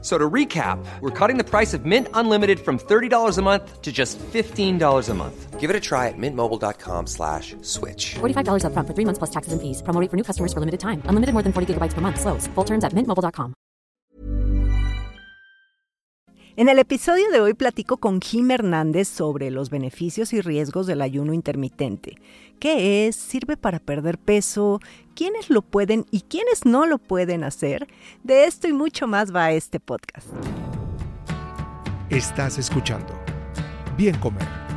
So to recap, we're cutting the price of Mint Unlimited from $30 a month to just $15 a month. Give it a try at mintmobile.com slash switch. $45 upfront for three months plus taxes and fees. Promo rate for new customers for limited time. Unlimited more than 40 gigabytes per month. Slows. Full terms at mintmobile.com. En el episodio de hoy platico con Jim Hernández sobre los beneficios y riesgos del ayuno intermitente. ¿Qué es? ¿Sirve para perder peso? ¿Quiénes lo pueden y quiénes no lo pueden hacer? De esto y mucho más va este podcast. Estás escuchando Bien Comer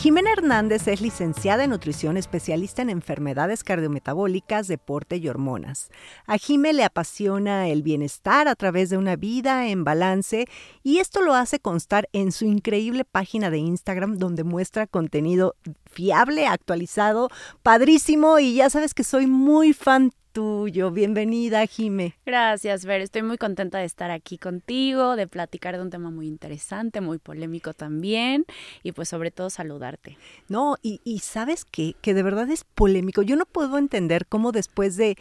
Jimena Hernández es licenciada en nutrición, especialista en enfermedades cardiometabólicas, deporte y hormonas. A Jime le apasiona el bienestar a través de una vida en balance y esto lo hace constar en su increíble página de Instagram donde muestra contenido fiable, actualizado, padrísimo y ya sabes que soy muy fan tuyo. Bienvenida, Jime. Gracias, Ver. Estoy muy contenta de estar aquí contigo, de platicar de un tema muy interesante, muy polémico también, y pues sobre todo saludarte. No, y, sabes qué? que de verdad es polémico. Yo no puedo entender cómo después de,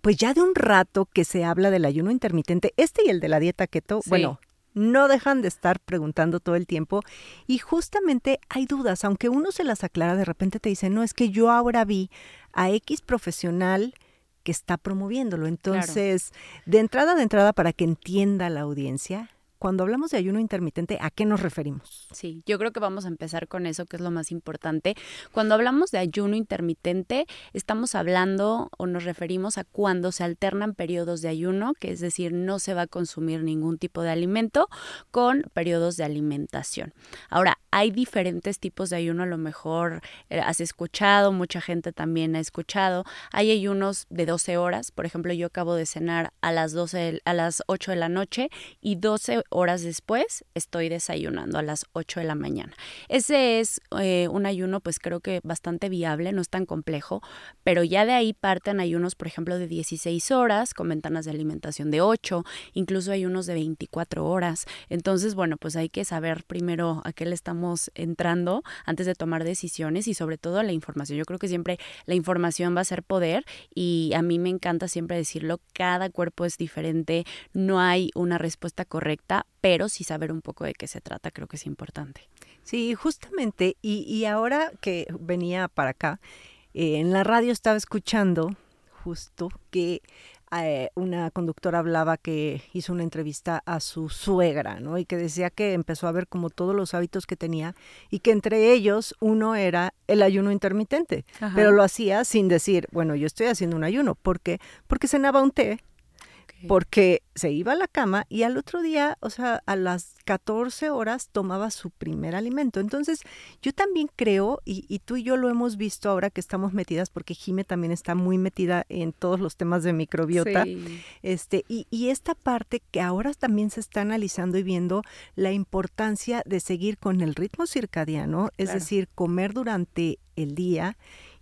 pues ya de un rato que se habla del ayuno intermitente, este y el de la dieta keto, bueno, no dejan de estar preguntando todo el tiempo y justamente hay dudas, aunque uno se las aclara, de repente te dicen, no, es que yo ahora vi a X profesional que está promoviéndolo. Entonces, de entrada, de entrada, para que entienda la audiencia, cuando hablamos de ayuno intermitente, ¿a qué nos referimos? Sí, yo creo que vamos a empezar con eso, que es lo más importante. Cuando hablamos de ayuno intermitente, estamos hablando o nos referimos a cuando se alternan periodos de ayuno, que es decir, no se va a consumir ningún tipo de alimento, con periodos de alimentación. Ahora, hay diferentes tipos de ayuno, a lo mejor eh, has escuchado, mucha gente también ha escuchado. Hay ayunos de 12 horas, por ejemplo, yo acabo de cenar a las 12 a las 8 de la noche y 12 horas después estoy desayunando a las 8 de la mañana. Ese es eh, un ayuno pues creo que bastante viable, no es tan complejo, pero ya de ahí parten ayunos por ejemplo de 16 horas con ventanas de alimentación de 8, incluso hay unos de 24 horas. Entonces, bueno, pues hay que saber primero a qué le estamos entrando antes de tomar decisiones y sobre todo la información. Yo creo que siempre la información va a ser poder y a mí me encanta siempre decirlo, cada cuerpo es diferente, no hay una respuesta correcta pero sí saber un poco de qué se trata creo que es importante. Sí, justamente, y, ahora que venía para acá, eh, en la radio estaba escuchando justo que eh, una conductora hablaba que hizo una entrevista a su suegra, ¿no? Y que decía que empezó a ver como todos los hábitos que tenía y que entre ellos uno era el ayuno intermitente, pero lo hacía sin decir, bueno, yo estoy haciendo un ayuno, ¿por qué? Porque cenaba un té porque se iba a la cama y al otro día, o sea, a las 14 horas tomaba su primer alimento. Entonces, yo también creo, y, tú y yo lo hemos visto ahora que estamos metidas, porque Jime también está muy metida en todos los temas de microbiota, este, y, y esta parte que ahora también se está analizando y viendo la importancia de seguir con el ritmo circadiano, es decir, comer durante el día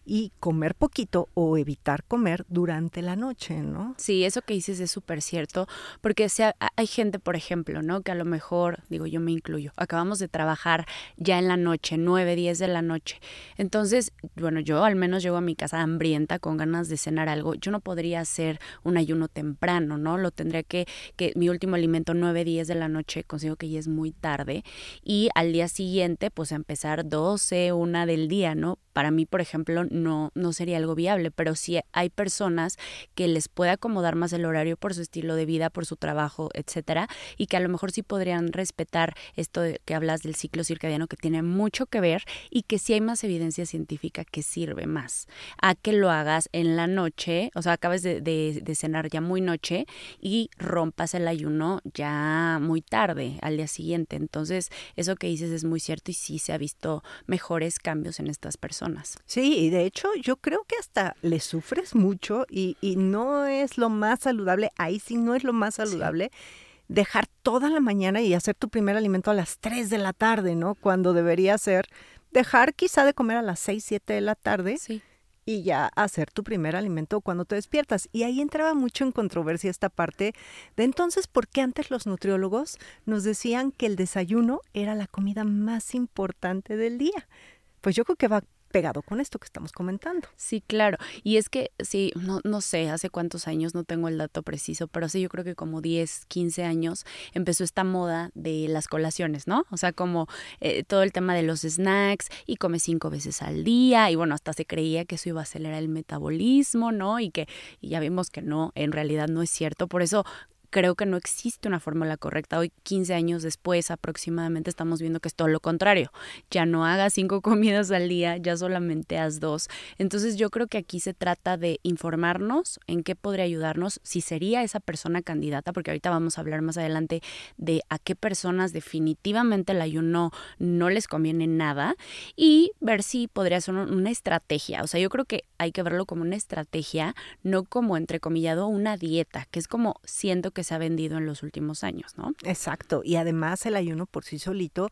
y comer poquito o evitar comer durante la noche, ¿no? Sí, eso que dices es súper cierto, porque sea, hay gente, por ejemplo, ¿no? Que a lo mejor, digo, yo me incluyo, acabamos de trabajar ya en la noche, nueve, diez de la noche. Entonces, bueno, yo al menos llego a mi casa hambrienta, con ganas de cenar algo. Yo no podría hacer un ayuno temprano, ¿no? Lo tendría que, que mi último alimento nueve, diez de la noche, consigo que ya es muy tarde. Y al día siguiente, pues a empezar doce, una del día, ¿no? Para mí, por ejemplo, no, no sería algo viable, pero sí hay personas que les puede acomodar más el horario por su estilo de vida, por su trabajo, etcétera, y que a lo mejor sí podrían respetar esto que hablas del ciclo circadiano que tiene mucho que ver y que sí hay más evidencia científica que sirve más a que lo hagas en la noche, o sea, acabes de, de cenar ya muy noche y rompas el ayuno ya muy tarde al día siguiente. Entonces, eso que dices es muy cierto y sí se ha visto mejores cambios en estas personas. Sí, y de hecho, yo creo que hasta le sufres mucho y, no es lo más saludable, ahí sí no es lo más saludable. Dejar toda la mañana y hacer tu primer alimento a las 3 de la tarde, ¿no? Cuando debería ser dejar quizá de comer a las 6, 7 de la tarde. y ya hacer tu primer alimento cuando te despiertas. Y ahí entraba mucho en controversia esta parte de entonces, ¿por qué antes los nutriólogos nos decían que el desayuno era la comida más importante del día? Pues yo creo que va pegado con esto que estamos comentando. Sí, claro. Y es que, sí, no, no sé hace cuántos años, no tengo el dato preciso, pero sí, yo creo que como 10, 15 años empezó esta moda de las colaciones, ¿no? O sea, como eh, todo el tema de los snacks y come cinco veces al día y bueno, hasta se creía que eso iba a acelerar el metabolismo, ¿no? Y que ya vimos que no, en realidad no es cierto. Por eso creo que no existe una fórmula correcta. Hoy, 15 años después aproximadamente, estamos viendo que es todo lo contrario. Ya no hagas cinco comidas al día, ya solamente haz dos. Entonces yo creo que aquí se trata de informarnos en qué podría ayudarnos, si sería esa persona candidata, porque ahorita vamos a hablar más adelante de a qué personas definitivamente el ayuno no les conviene nada y ver si podría ser una estrategia. O sea, yo creo que hay que verlo como una estrategia, no como entrecomillado una dieta, que es como siento que se ha vendido en los últimos años, ¿no? Exacto. Y además el ayuno por sí solito,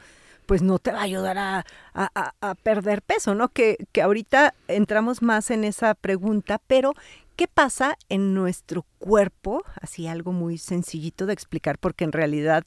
pues no te va a ayudar a, a, perder peso, ¿no? Que, que ahorita entramos más en esa pregunta, pero ¿qué pasa en nuestro cuerpo? Así algo muy sencillito de explicar, porque en realidad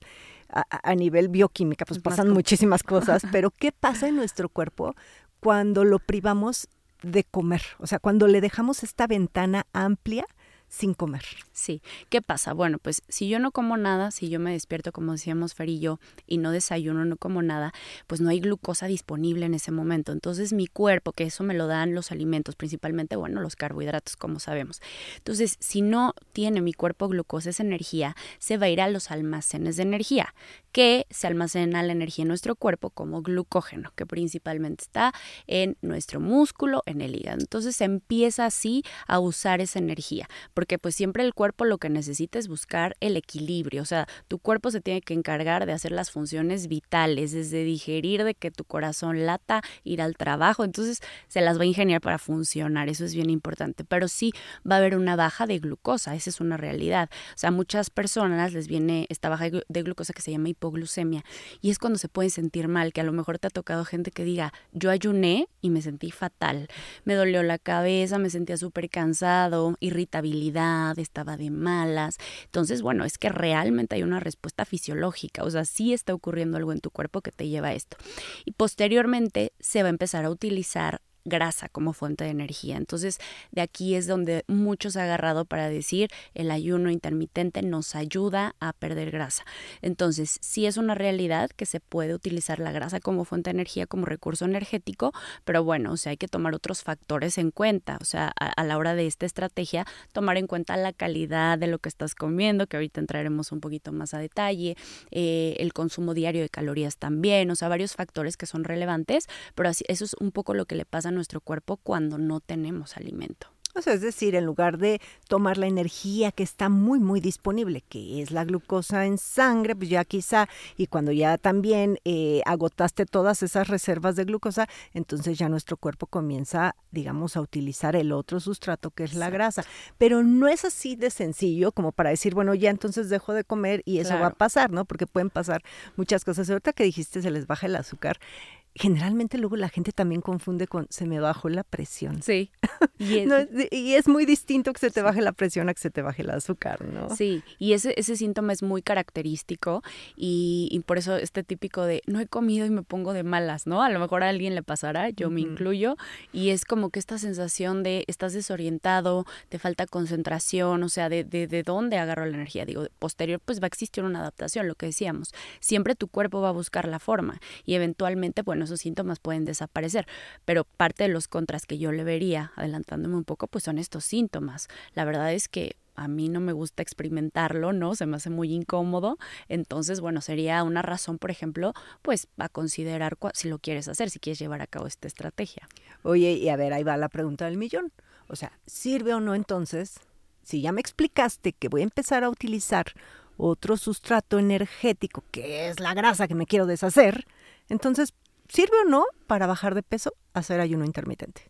a, nivel bioquímica, pues pasan muchísimas cosas, pero ¿qué pasa en nuestro cuerpo cuando lo privamos de comer? O sea, cuando le dejamos esta ventana amplia sin comer. Sí, ¿qué pasa? Bueno, pues si yo no como nada, si yo me despierto, como decíamos Fer y yo, y no desayuno, no como nada, pues no hay glucosa disponible en ese momento. Entonces mi cuerpo, que eso me lo dan los alimentos, principalmente, bueno, los carbohidratos, como sabemos. Entonces, si no tiene mi cuerpo glucosa, esa energía, se va a ir a los almacenes de energía, que se almacena la energía en nuestro cuerpo como glucógeno, que principalmente está en nuestro músculo, en el hígado. Entonces se empieza así a usar esa energía porque pues siempre el cuerpo lo que necesita es buscar el equilibrio, o sea, tu cuerpo se tiene que encargar de hacer las funciones vitales, desde digerir, de que tu corazón lata, ir al trabajo, entonces se las va a ingeniar para funcionar, eso es bien importante, pero sí va a haber una baja de glucosa, esa es una realidad, o sea, muchas personas les viene esta baja de glucosa que se llama hipoglucemia y es cuando se pueden sentir mal, que a lo mejor te ha tocado gente que diga, yo ayuné y me sentí fatal, me dolió la cabeza, me sentía súper cansado, irritabilidad, estaba de malas. Entonces, bueno, es que realmente hay una respuesta fisiológica, o sea, sí está ocurriendo algo en tu cuerpo que te lleva a esto. Y posteriormente se va a empezar a utilizar grasa como fuente de energía. Entonces, de aquí es donde muchos han agarrado para decir el ayuno intermitente nos ayuda a perder grasa. Entonces, sí es una realidad que se puede utilizar la grasa como fuente de energía, como recurso energético, pero bueno, o sea, hay que tomar otros factores en cuenta. O sea, a, la hora de esta estrategia, tomar en cuenta la calidad de lo que estás comiendo, que ahorita entraremos un poquito más a detalle, eh, el consumo diario de calorías también, o sea, varios factores que son relevantes, pero así, eso es un poco lo que le pasa nuestro cuerpo cuando no tenemos alimento. O sea, es decir, en lugar de tomar la energía que está muy, muy disponible, que es la glucosa en sangre, pues ya quizá, y cuando ya también eh, agotaste todas esas reservas de glucosa, entonces ya nuestro cuerpo comienza, digamos, a utilizar el otro sustrato que es la grasa. Pero no es así de sencillo como para decir, bueno, ya entonces dejo de comer y eso va a pasar, ¿no? Porque pueden pasar muchas cosas. Ahorita que dijiste se les baja el azúcar, generalmente luego la gente también confunde con se me bajó la presión. Sí. Y es, muy distinto que se te baje la presión a que se te baje el azúcar, ¿no? Sí, y ese, ese síntoma es muy característico y, por eso este típico de no he comido y me pongo de malas, ¿no? A lo mejor a alguien le pasará, yo me incluyo, y es como que esta sensación de estás desorientado, te falta concentración, o sea, de, de, de dónde agarro la energía. Digo, posterior pues va a existir una adaptación, lo que decíamos. Siempre tu cuerpo va a buscar la forma y eventualmente, bueno, esos síntomas pueden desaparecer. Pero parte de los contras que yo le vería, adelantándome un poco, pues son estos síntomas. La verdad es que a mí no me gusta experimentarlo, ¿no? Se me hace muy incómodo. Entonces, bueno, sería una razón, por ejemplo, pues a considerar si lo quieres hacer, si quieres llevar a cabo esta estrategia. Oye, y a ver, ahí va la pregunta del millón. O sea, ¿sirve o no entonces? Si ya me explicaste que voy a empezar a utilizar otro sustrato energético, que es la grasa que me quiero deshacer, entonces, ¿Sirve o no para bajar de peso hacer ayuno intermitente?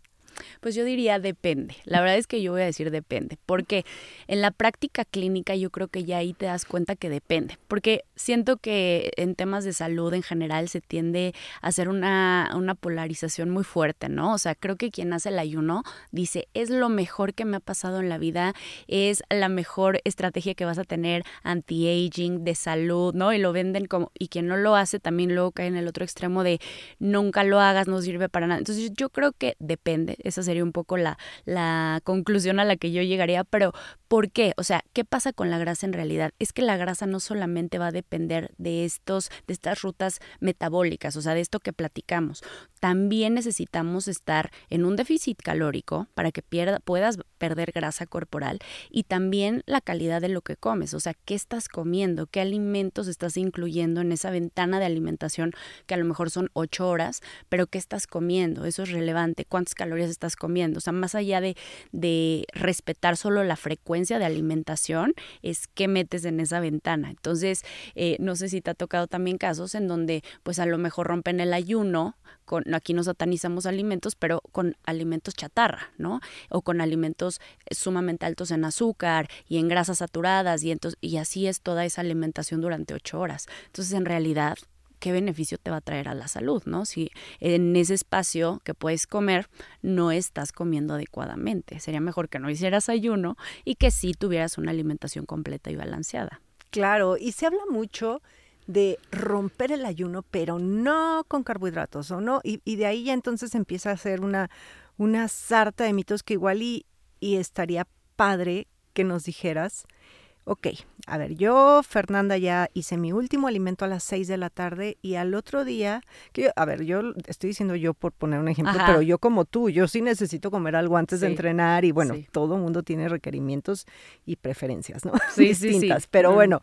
Pues yo diría depende. La verdad es que yo voy a decir depende, porque en la práctica clínica yo creo que ya ahí te das cuenta que depende, porque siento que en temas de salud en general se tiende a hacer una, una polarización muy fuerte, ¿no? O sea, creo que quien hace el ayuno dice, es lo mejor que me ha pasado en la vida, es la mejor estrategia que vas a tener anti-aging, de salud, ¿no? Y lo venden como, y quien no lo hace también luego cae en el otro extremo de nunca lo hagas, no sirve para nada. Entonces yo creo que depende, esa sería un poco la, la conclusión a la que yo llegaría, pero ¿por qué? O sea, ¿qué pasa con la grasa en realidad? Es que la grasa no solamente va a depender de estos, de estas rutas metabólicas, o sea, de esto que platicamos. También necesitamos estar en un déficit calórico para que pierda, puedas perder grasa corporal y también la calidad de lo que comes, o sea, qué estás comiendo, qué alimentos estás incluyendo en esa ventana de alimentación que a lo mejor son ocho horas, pero qué estás comiendo, eso es relevante, cuántas calorías estás comiendo, o sea, más allá de, de respetar solo la frecuencia de alimentación, es qué metes en esa ventana. Entonces, eh, no sé si te ha tocado también casos en donde pues a lo mejor rompen el ayuno, con, aquí no satanizamos alimentos, pero con alimentos chatarra, ¿no? O con alimentos sumamente altos en azúcar y en grasas saturadas y, entonces, y así es toda esa alimentación durante ocho horas. Entonces, en realidad, qué beneficio te va a traer a la salud, ¿no? Si en ese espacio que puedes comer no estás comiendo adecuadamente. Sería mejor que no hicieras ayuno y que sí tuvieras una alimentación completa y balanceada. Claro, y se habla mucho de romper el ayuno, pero no con carbohidratos, ¿o no? Y, y de ahí ya entonces empieza a ser una, una sarta de mitos que igual y, y estaría padre que nos dijeras Ok, a ver, yo, Fernanda, ya hice mi último alimento a las 6 de la tarde y al otro día, que a ver, yo estoy diciendo yo por poner un ejemplo, pero yo como tú, yo sí necesito comer algo antes de entrenar y bueno, todo mundo tiene requerimientos y preferencias, ¿no? Sí, Distintas, pero bueno,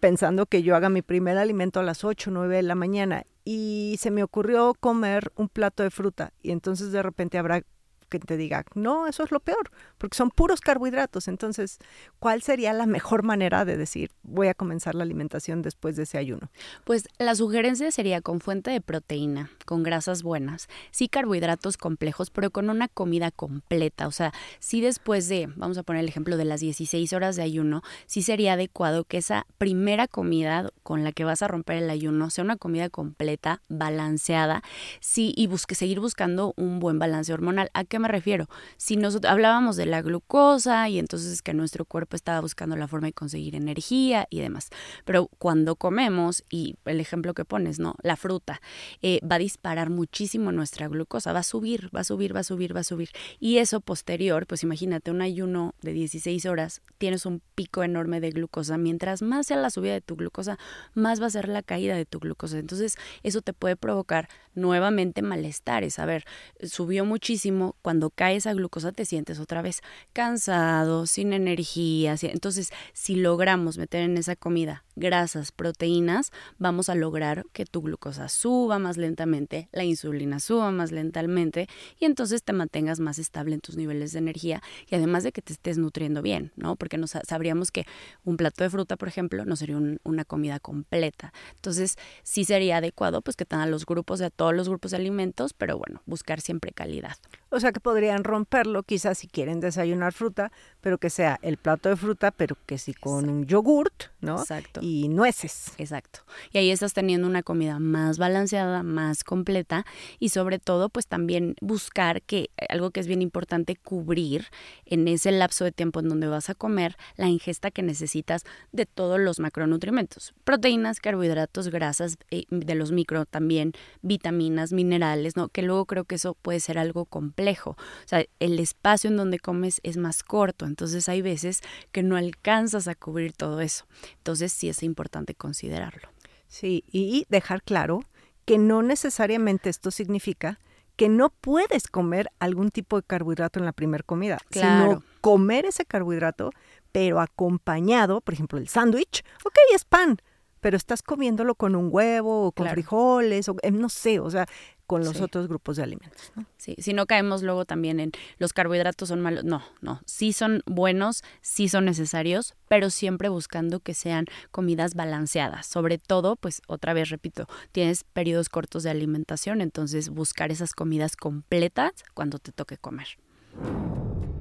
pensando que yo haga mi primer alimento a las 8, 9 de la mañana y se me ocurrió comer un plato de fruta y entonces de repente habrá que te diga, no, eso es lo peor, porque son puros carbohidratos. Entonces, ¿cuál sería la mejor manera de decir, voy a comenzar la alimentación después de ese ayuno? Pues la sugerencia sería con fuente de proteína, con grasas buenas, sí carbohidratos complejos, pero con una comida completa. O sea, sí después de, vamos a poner el ejemplo de las 16 horas de ayuno, sí sería adecuado que esa primera comida con la que vas a romper el ayuno sea una comida completa, balanceada, sí, y busque, seguir buscando un buen balance hormonal. ¿A qué me refiero? Si nosotros hablábamos de la glucosa y entonces que nuestro cuerpo estaba buscando la forma de conseguir energía y demás, pero cuando comemos, y el ejemplo que pones, ¿no? La fruta eh, va a disparar muchísimo nuestra glucosa, va a subir, va a subir, va a subir, va a subir. Y eso posterior, pues imagínate un ayuno de 16 horas, tienes un pico enorme de glucosa. Mientras más sea la subida de tu glucosa, más va a ser la caída de tu glucosa. Entonces, eso te puede provocar nuevamente malestares. A ver, subió muchísimo cuando cae esa glucosa te sientes otra vez cansado, sin energía. Entonces, si logramos meter en esa comida grasas, proteínas, vamos a lograr que tu glucosa suba más lentamente, la insulina suba más lentamente y entonces te mantengas más estable en tus niveles de energía y además de que te estés nutriendo bien, ¿no? Porque nos sabríamos que un plato de fruta, por ejemplo, no sería una comida completa. Entonces, sí sería adecuado pues que tengan los grupos de todos los grupos de alimentos, pero bueno, buscar siempre calidad. O sea que podrían romperlo, quizás si quieren desayunar fruta, pero que sea el plato de fruta, pero que sí con un yogurt, ¿no? Exacto. Y nueces. Exacto. Y ahí estás teniendo una comida más balanceada, más completa y sobre todo, pues también buscar que algo que es bien importante, cubrir en ese lapso de tiempo en donde vas a comer la ingesta que necesitas de todos los macronutrientes. Proteínas, carbohidratos, grasas, eh, de los micro también, vitaminas, minerales, ¿no? Que luego creo que eso puede ser algo complejo o sea, el espacio en donde comes es más corto, entonces hay veces que no alcanzas a cubrir todo eso. Entonces sí es importante considerarlo. Sí, y dejar claro que no necesariamente esto significa que no puedes comer algún tipo de carbohidrato en la primera comida, sino comer ese carbohidrato, pero acompañado, por ejemplo, el sándwich, ok, es pan, pero estás comiéndolo con un huevo o con frijoles, o eh, no sé, o sea, con los Sí. otros grupos de alimentos. ¿no? Sí, si no caemos luego también en los carbohidratos son malos. No, no, sí son buenos, sí son necesarios, pero siempre buscando que sean comidas balanceadas. Sobre todo, pues otra vez repito, tienes periodos cortos de alimentación, entonces buscar esas comidas completas cuando te toque comer.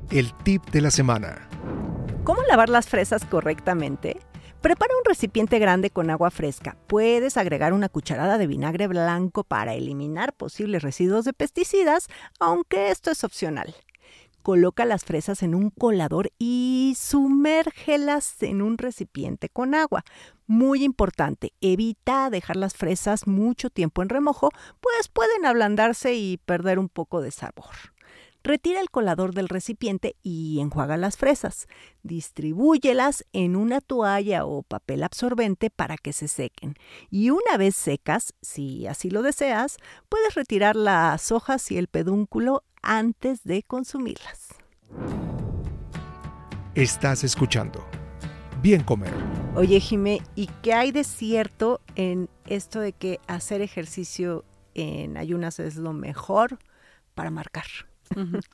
El tip de la semana. ¿Cómo lavar las fresas correctamente? Prepara un recipiente grande con agua fresca. Puedes agregar una cucharada de vinagre blanco para eliminar posibles residuos de pesticidas, aunque esto es opcional. Coloca las fresas en un colador y sumérgelas en un recipiente con agua. Muy importante, evita dejar las fresas mucho tiempo en remojo, pues pueden ablandarse y perder un poco de sabor. Retira el colador del recipiente y enjuaga las fresas. Distribúyelas en una toalla o papel absorbente para que se sequen. Y una vez secas, si así lo deseas, puedes retirar las hojas y el pedúnculo antes de consumirlas. Estás escuchando. Bien comer. Oye, Jimé, ¿y qué hay de cierto en esto de que hacer ejercicio en ayunas es lo mejor para marcar?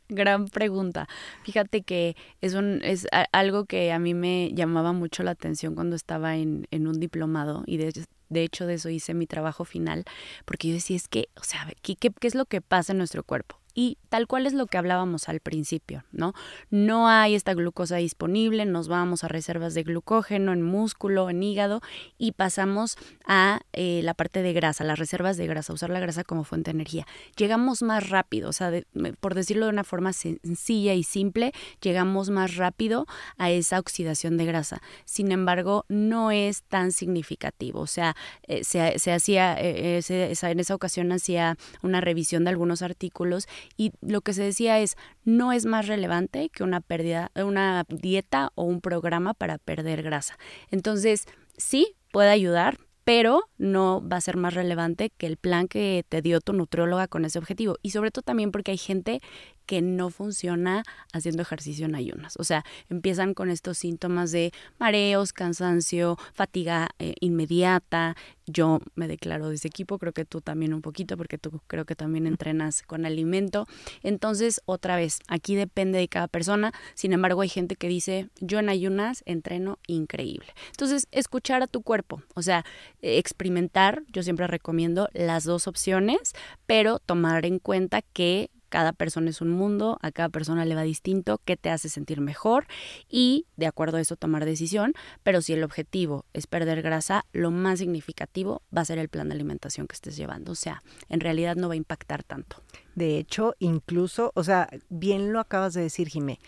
Gran pregunta. Fíjate que es, un, es algo que a mí me llamaba mucho la atención cuando estaba en, en un diplomado y de, de hecho de eso hice mi trabajo final, porque yo decía, es que, o sea, ¿qué, qué, qué es lo que pasa en nuestro cuerpo? Y tal cual es lo que hablábamos al principio, ¿no? No hay esta glucosa disponible, nos vamos a reservas de glucógeno en músculo, en hígado y pasamos a eh, la parte de grasa, las reservas de grasa, usar la grasa como fuente de energía. Llegamos más rápido, o sea, por decirlo de una forma sencilla y simple, llegamos más rápido a esa oxidación de grasa. Sin embargo, no es tan significativo, o sea, eh, se, se hacía, eh, esa- en esa ocasión hacía una revisión de algunos artículos y lo que se decía es no es más relevante que una pérdida, una dieta o un programa para perder grasa. Entonces, sí puede ayudar, pero no va a ser más relevante que el plan que te dio tu nutrióloga con ese objetivo. Y sobre todo también porque hay gente que no funciona haciendo ejercicio en ayunas. O sea, empiezan con estos síntomas de mareos, cansancio, fatiga eh, inmediata. Yo me declaro de ese equipo, creo que tú también un poquito, porque tú creo que también entrenas con alimento. Entonces, otra vez, aquí depende de cada persona. Sin embargo, hay gente que dice, yo en ayunas entreno increíble. Entonces, escuchar a tu cuerpo, o sea, eh, experimentar, yo siempre recomiendo las dos opciones, pero tomar en cuenta que cada persona es un mundo, a cada persona le va distinto, qué te hace sentir mejor y de acuerdo a eso tomar decisión, pero si el objetivo es perder grasa, lo más significativo va a ser el plan de alimentación que estés llevando, o sea, en realidad no va a impactar tanto. De hecho, incluso, o sea, bien lo acabas de decir, Jimé.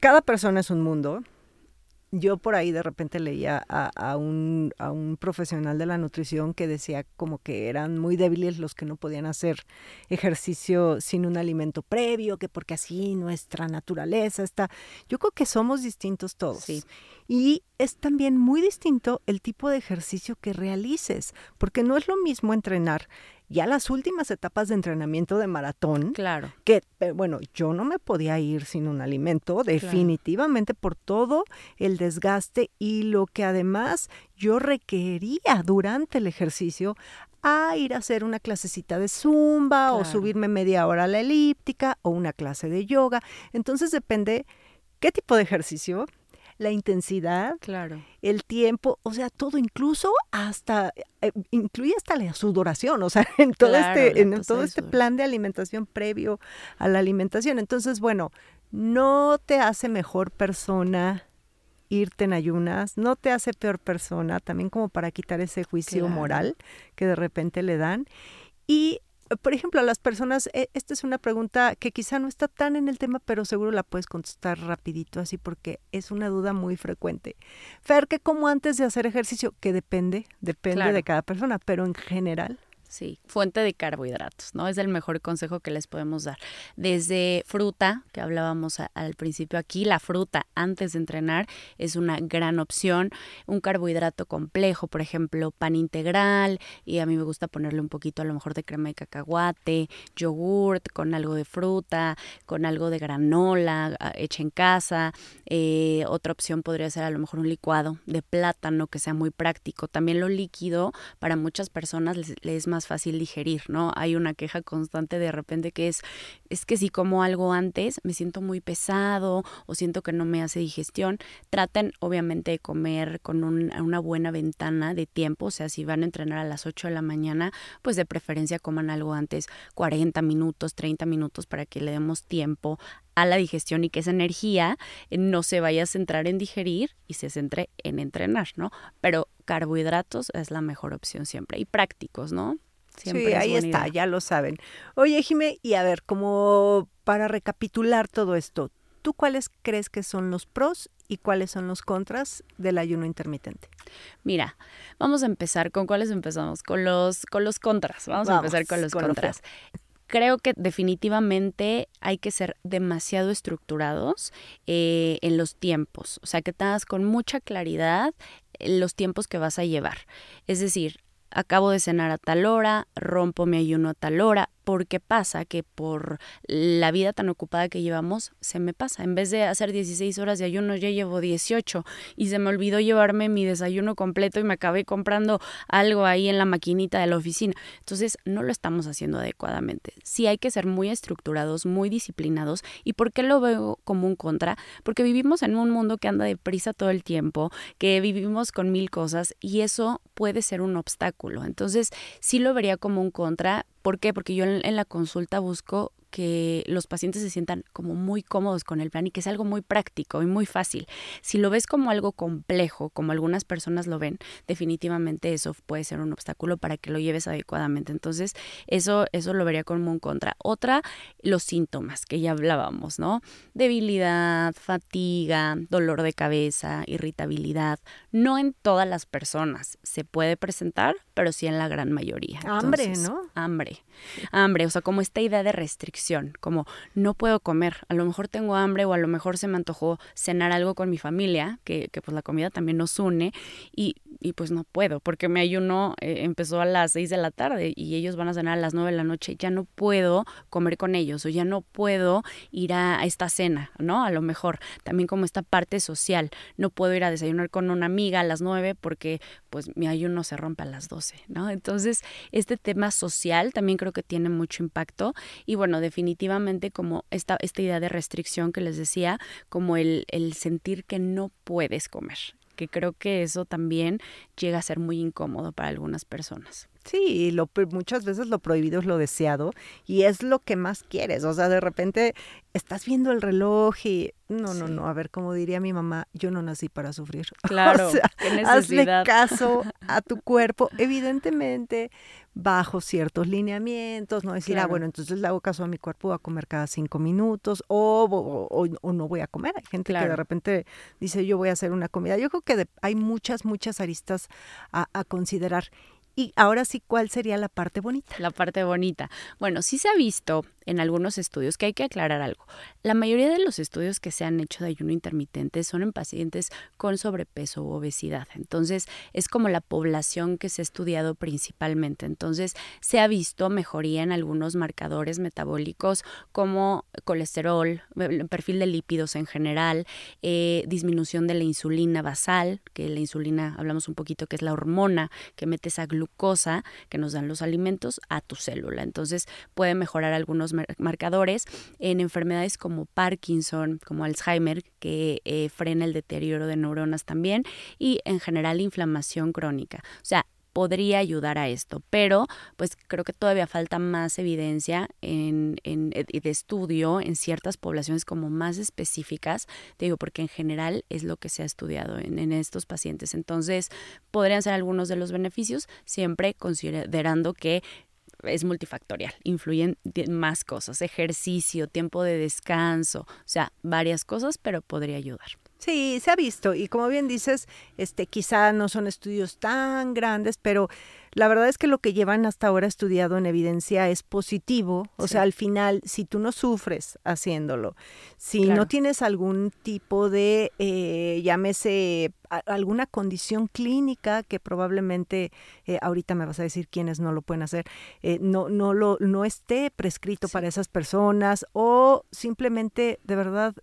Cada persona es un mundo. Yo por ahí de repente leía a, a un, a un profesional de la nutrición que decía como que eran muy débiles los que no podían hacer ejercicio sin un alimento previo, que porque así nuestra naturaleza está. Yo creo que somos distintos todos. Sí. Y es también muy distinto el tipo de ejercicio que realices, porque no es lo mismo entrenar ya las últimas etapas de entrenamiento de maratón, Claro. que, eh, bueno, yo no me podía ir sin un alimento, definitivamente por todo el desgaste y lo que además yo requería durante el ejercicio a ir a hacer una clasecita de zumba o subirme media hora a la elíptica o una clase de yoga. Entonces depende qué tipo de ejercicio, la intensidad, Claro. el tiempo, o sea, todo incluso hasta eh, incluye hasta la sudoración, o sea, en todo Claro, este en todo este plan de alimentación previo a la alimentación. Entonces, bueno, no te hace mejor persona irte en ayunas, no te hace peor persona, también como para quitar ese juicio Claro. moral que de repente le dan. Y por ejemplo, a las personas, eh, esta es una pregunta que quizá no está tan en el tema, pero seguro la puedes contestar rapidito así porque es una duda muy frecuente. Fer, que como antes de hacer ejercicio, que depende, depende Claro. de cada persona, pero en general. Sí, fuente de carbohidratos, ¿no? Es el mejor consejo que les podemos dar. Desde fruta, que hablábamos al principio aquí, la fruta antes de entrenar es una gran opción. Un carbohidrato complejo, por ejemplo, pan integral, y a mí me gusta ponerle un poquito a lo mejor de crema de cacahuate, yogurt con algo de fruta, con algo de granola ah, hecha en casa. Eh, otra opción podría ser a lo mejor un licuado de plátano que sea muy práctico. También lo líquido para muchas personas les es más más fácil digerir, ¿no? Hay una queja constante de repente que es, es que si como algo antes me siento muy pesado o siento que no me hace digestión. Traten obviamente de comer con una buena ventana de tiempo, o sea, si van a entrenar a las 8 de la mañana, pues de preferencia coman algo antes, 40 minutos, 30 minutos para que le demos tiempo a la digestión y que esa energía eh, no se vaya a centrar en digerir y se centre en entrenar, ¿no? Pero carbohidratos es la mejor opción siempre y prácticos, ¿no? Siempre sí, ahí está, ya lo saben. Oye, Jime, y a ver, como para recapitular todo esto, ¿tú cuáles crees que son los pros y cuáles son los contras del ayuno intermitente? Mira, vamos a empezar con cuáles empezamos, con los con los contras. Vamos, a empezar con los contras creo que definitivamente hay que ser demasiado estructurados eh, en los tiempos, o sea, que tengas con mucha claridad los tiempos que vas a llevar. Es decir, acabo de cenar a tal hora, rompo mi ayuno a tal hora, porque pasa que por la vida tan ocupada que llevamos, se me pasa. En vez de hacer 16 horas de ayuno, ya llevo 18 y se me olvidó llevarme mi desayuno completo y me acabé comprando algo ahí en la maquinita de la oficina. Entonces, no lo estamos haciendo adecuadamente. Sí hay que ser muy estructurados, muy disciplinados. ¿Y por qué lo veo como un contra? Porque vivimos en un mundo que anda deprisa todo el tiempo, que vivimos con mil cosas y eso puede ser un obstáculo. Entonces, sí lo vería como un contra, ¿Por qué? Porque yo en, la consulta busco que los pacientes se sientan como muy cómodos con el plan y que es algo muy práctico y muy fácil. Si lo ves como algo complejo, como algunas personas lo ven, definitivamente eso puede ser un obstáculo para que lo lleves adecuadamente. Entonces, eso, eso lo vería como un contra. Otra, los síntomas que ya hablábamos, ¿no? Debilidad, fatiga, dolor de cabeza, irritabilidad. No en todas las personas se puede presentar, pero sí en la gran mayoría. Hambre, ¿no? Hambre. Hambre, o sea, como esta idea de restricción, como no puedo comer, a lo mejor tengo hambre o a lo mejor se me antojó cenar algo con mi familia, que, pues la comida también nos une y, y pues no puedo, porque mi ayuno eh, empezó a las seis de la tarde y ellos van a cenar a las nueve de la noche, ya no puedo comer con ellos o ya no puedo ir a, esta cena, ¿no? A lo mejor también como esta parte social, no puedo ir a desayunar con una amiga a las nueve porque pues mi ayuno se rompe a las doce, ¿no? Entonces, este tema social también creo que tiene mucho impacto y bueno, definitivamente como esta, esta idea de restricción que les decía, como el, el sentir que no puedes comer, que creo que eso también llega a ser muy incómodo para algunas personas. Sí, lo, muchas veces lo prohibido es lo deseado y es lo que más quieres. O sea, de repente estás viendo el reloj y no, no, no, a ver, como diría mi mamá, yo no nací para sufrir. Claro, o sea, hazle caso a tu cuerpo, evidentemente bajo ciertos lineamientos, no decir, ah, bueno, entonces le hago caso a mi cuerpo, voy a comer cada cinco minutos o, o, no voy a comer. Hay gente que de repente dice, yo voy a hacer una comida. Yo creo que hay muchas, muchas aristas a, a considerar. Y ahora sí, ¿cuál sería la parte bonita? La parte bonita. Bueno, sí se ha visto en algunos estudios que hay que aclarar algo. La mayoría de los estudios que se han hecho de ayuno intermitente son en pacientes con sobrepeso u obesidad. Entonces, es como la población que se ha estudiado principalmente. Entonces, se ha visto mejoría en algunos marcadores metabólicos como colesterol, el perfil de lípidos en general, eh, disminución de la insulina basal, que la insulina, hablamos un poquito, que es la hormona que mete esa glucosa que nos dan los alimentos a tu célula. Entonces, puede mejorar algunos marcadores en enfermedades como Parkinson, como Alzheimer, que eh, frena el deterioro de neuronas también, y en general inflamación crónica. O sea, podría ayudar a esto, pero pues creo que todavía falta más evidencia en, en, eh, de estudio en ciertas poblaciones como más específicas, te digo, porque en general es lo que se ha estudiado en estos pacientes. Entonces, podrían ser algunos de los beneficios, siempre considerando que es multifactorial, influyen más cosas, ejercicio, tiempo de descanso, o sea, varias cosas, pero podría ayudar. Sí, se ha visto y como bien dices, este quizá no son estudios tan grandes, pero la verdad es que lo que llevan hasta ahora estudiado en evidencia es positivo. O sea, al final, si tú no sufres haciéndolo, si no tienes algún tipo de, eh, llámese, alguna condición clínica que probablemente, eh, ahorita me vas a decir quiénes no lo pueden hacer, eh, no, no, lo, no esté prescrito para esas personas o simplemente, de verdad,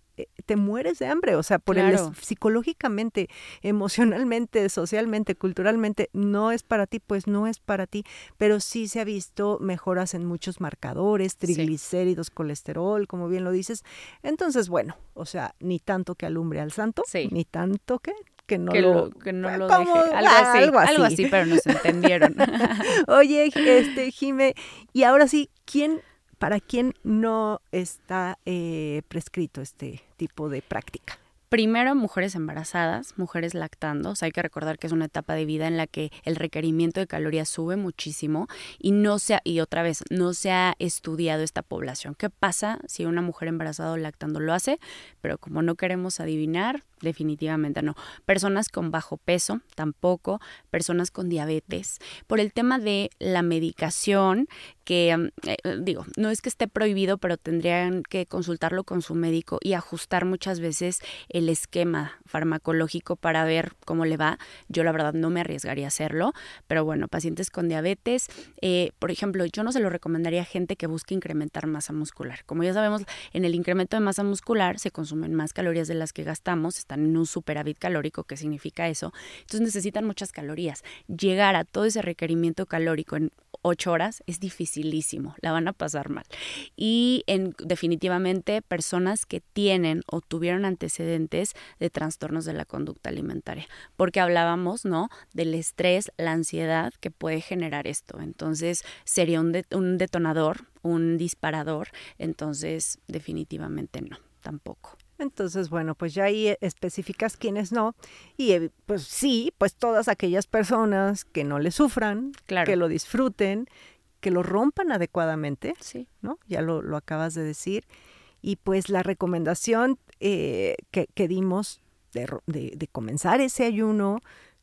te mueres de hambre, o sea, por el psicológicamente, emocionalmente, socialmente, culturalmente, no es para ti, pues no no es para ti, pero sí se ha visto mejoras en muchos marcadores, triglicéridos, colesterol, como bien lo dices. Entonces, bueno, o sea, ni tanto que alumbre al santo, ni tanto que que no lo, que no lo deje. Algo, así, algo, así. pero nos entendieron. Oye, este, Jime, y ahora sí, ¿quién, para quién no está eh, prescrito este tipo de práctica? Primero, mujeres embarazadas, mujeres lactando. Hay que recordar que es una etapa de vida en la que el requerimiento de calorías sube muchísimo y no se ha, y otra vez, no se ha estudiado esta población. ¿Qué pasa si una mujer embarazada o lactando lo hace? Pero como no queremos adivinar, definitivamente no. Personas con bajo peso, tampoco. Personas con diabetes. Por el tema de la medicación, que mm, eh, digo, no es que esté prohibido, pero tendrían que consultarlo con su médico y ajustar muchas veces el esquema farmacológico para ver cómo le va. Yo la verdad no me arriesgaría a hacerlo, pero bueno, pacientes con diabetes, eh, por ejemplo, yo no se lo recomendaría a gente que busque incrementar masa muscular. Como ya sabemos, en el incremento de masa muscular se consumen más calorías de las que gastamos, están en un superávit calórico, ¿qué significa eso? Entonces necesitan muchas calorías. Llegar a todo ese requerimiento calórico en ocho horas es dificilísimo, la van a pasar mal. Y en, definitivamente personas que tienen o tuvieron antecedentes de trastornos de la conducta alimentaria, porque hablábamos, ¿no? Del estrés, la ansiedad que puede generar esto. Entonces sería un, un detonador, un disparador, entonces definitivamente no, tampoco. Entonces, bueno, pues ya ahí especificas quiénes no. Y eh, pues sí, pues todas aquellas personas que no le sufran, que lo disfruten, que lo rompan adecuadamente, sí. ¿no? Ya lo, lo acabas de decir. Y pues la recomendación eh, que, que, dimos de, de, de comenzar ese ayuno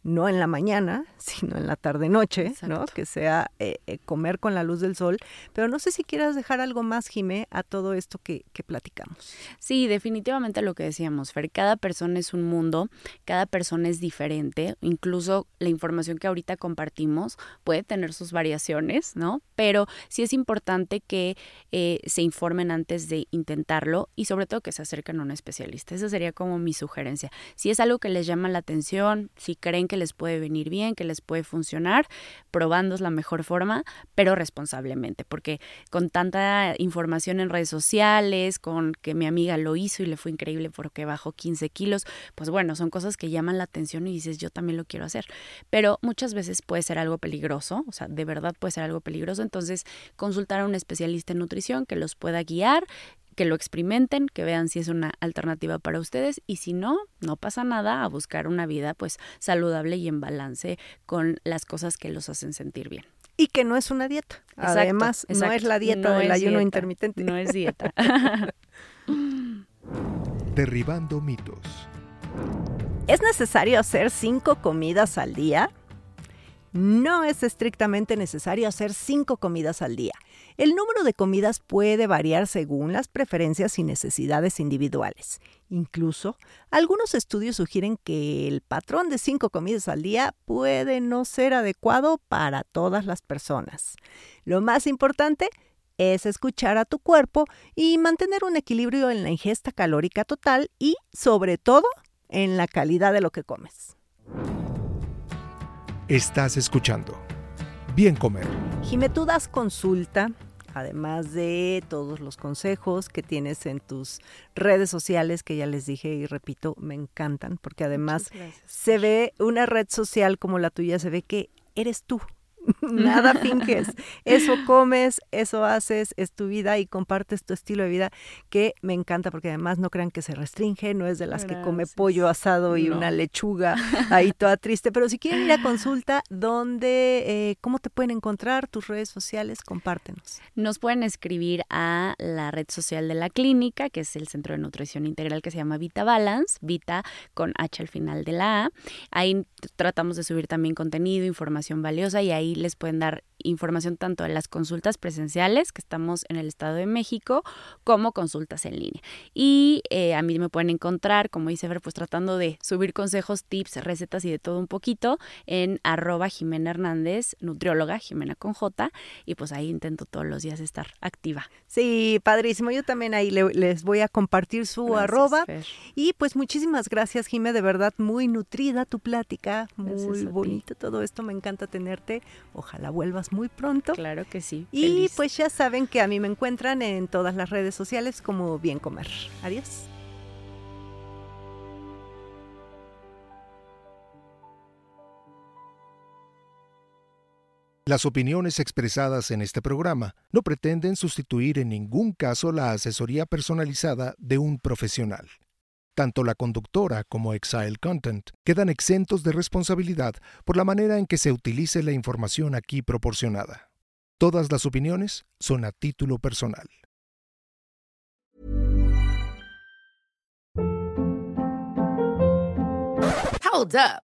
no en la mañana, sino en la tarde-noche, ¿no? Que sea eh, eh, comer con la luz del sol. Pero no sé si quieras dejar algo más, Jimé, a todo esto que, que, platicamos. Sí, definitivamente lo que decíamos, Fer, cada persona es un mundo, cada persona es diferente, incluso la información que ahorita compartimos puede tener sus variaciones, ¿no? Pero sí es importante que eh, se informen antes de intentarlo y sobre todo que se acerquen a un especialista. Esa sería como mi sugerencia. Si es algo que les llama la atención, si creen que les puede venir bien, que les puede funcionar, probando la mejor forma, pero responsablemente, porque con tanta información en redes sociales, con que mi amiga lo hizo y le fue increíble porque bajó 15 kilos, pues bueno, son cosas que llaman la atención y dices, yo también lo quiero hacer, pero muchas veces puede ser algo peligroso, o sea, de verdad puede ser algo peligroso, entonces consultar a un especialista en nutrición que los pueda guiar, que lo experimenten, que vean si es una alternativa para ustedes y si no, no pasa nada a buscar una vida pues saludable y en balance con las cosas que los hacen sentir bien. Y que no es una dieta. Además, no es la dieta del ayuno intermitente. No es dieta. Derribando mitos. ¿Es necesario hacer cinco comidas al día? No es estrictamente necesario hacer cinco comidas al día. El número de comidas puede variar según las preferencias y necesidades individuales. Incluso, algunos estudios sugieren que el patrón de cinco comidas al día puede no ser adecuado para todas las personas. Lo más importante es escuchar a tu cuerpo y mantener un equilibrio en la ingesta calórica total y, sobre todo, en la calidad de lo que comes. Estás escuchando. Bien comer. Jime, tú das consulta además de todos los consejos que tienes en tus redes sociales, que ya les dije y repito, me encantan, porque además se ve una red social como la tuya, se ve que eres tú, nada finges. Eso comes, eso haces, es tu vida y compartes tu estilo de vida que me encanta porque además no crean que se restringe, no es de las que come pollo asado y una lechuga ahí toda triste. Pero si quieren ir a consulta, ¿dónde, eh, cómo te pueden encontrar tus redes sociales? Compártenos. Nos pueden escribir a la red social de la clínica, que es el Centro de Nutrición Integral que se llama Vita Balance, Vita con H al final de la A. Ahí tratamos de subir también contenido, información valiosa y ahí les pueden dar información tanto de las consultas presenciales, que estamos en el Estado de México, como consultas en línea. Y eh, a mí me pueden encontrar, como dice Fer, pues tratando de subir consejos, tips, recetas y de todo un poquito en arroba Jimena Hernández, nutrióloga, Jimena con J, y pues ahí intento todos los días estar activa. Sí, padrísimo. Yo también ahí les voy a compartir su arroba. Y pues muchísimas gracias, Jimena, de verdad muy nutrida tu plática, muy bonito todo esto, me encanta tenerte. Ojalá vuelvas muy pronto. Claro que sí. Y pues ya saben que a mí me encuentran en todas las redes sociales como Bien Comer. Adiós. Las opiniones expresadas en este programa no pretenden sustituir en ningún caso la asesoría personalizada de un profesional. Tanto la conductora como Exile Content quedan exentos de responsabilidad por la manera en que se utilice la información aquí proporcionada. Todas las opiniones son a título personal. Hold up.